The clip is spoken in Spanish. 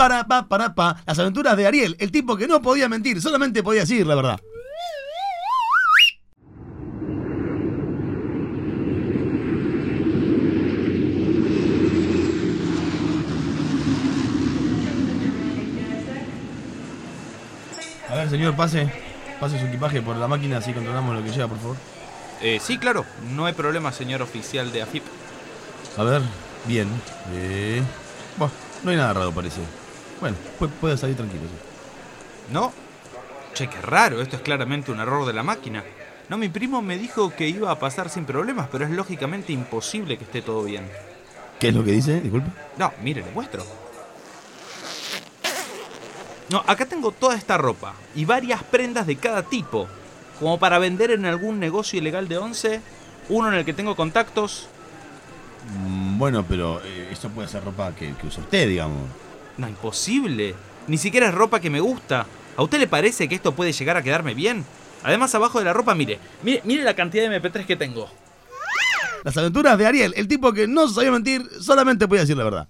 para, pa, para, pa. Las aventuras de Ariel, el tipo que no podía mentir, solamente podía decir la verdad. A ver, señor, pase. Pase su equipaje por la máquina, así controlamos lo que lleva, por favor. Eh, sí, claro, no hay problema, señor oficial de AFIP. A ver, bien. Eh... Bueno, no hay nada raro, parece. Bueno, pu- puede salir tranquilo. sí. ¿No? Che, qué raro, esto es claramente un error de la máquina. No, mi primo me dijo que iba a pasar sin problemas, pero es lógicamente imposible que esté todo bien. ¿Qué es lo que dice? Disculpe. No, mire, le muestro. No, acá tengo toda esta ropa y varias prendas de cada tipo, como para vender en algún negocio ilegal de once, uno en el que tengo contactos. Mm, Bueno, pero eh, eso puede ser ropa que, que usa usted, digamos. No, imposible. Ni siquiera es ropa que me gusta. ¿A usted le parece que esto puede llegar a quedarme bien? Además, abajo de la ropa, mire, mire, mire la cantidad de MP3 que tengo. Las aventuras de Ariel, el tipo que no sabía mentir, solamente podía decir la verdad.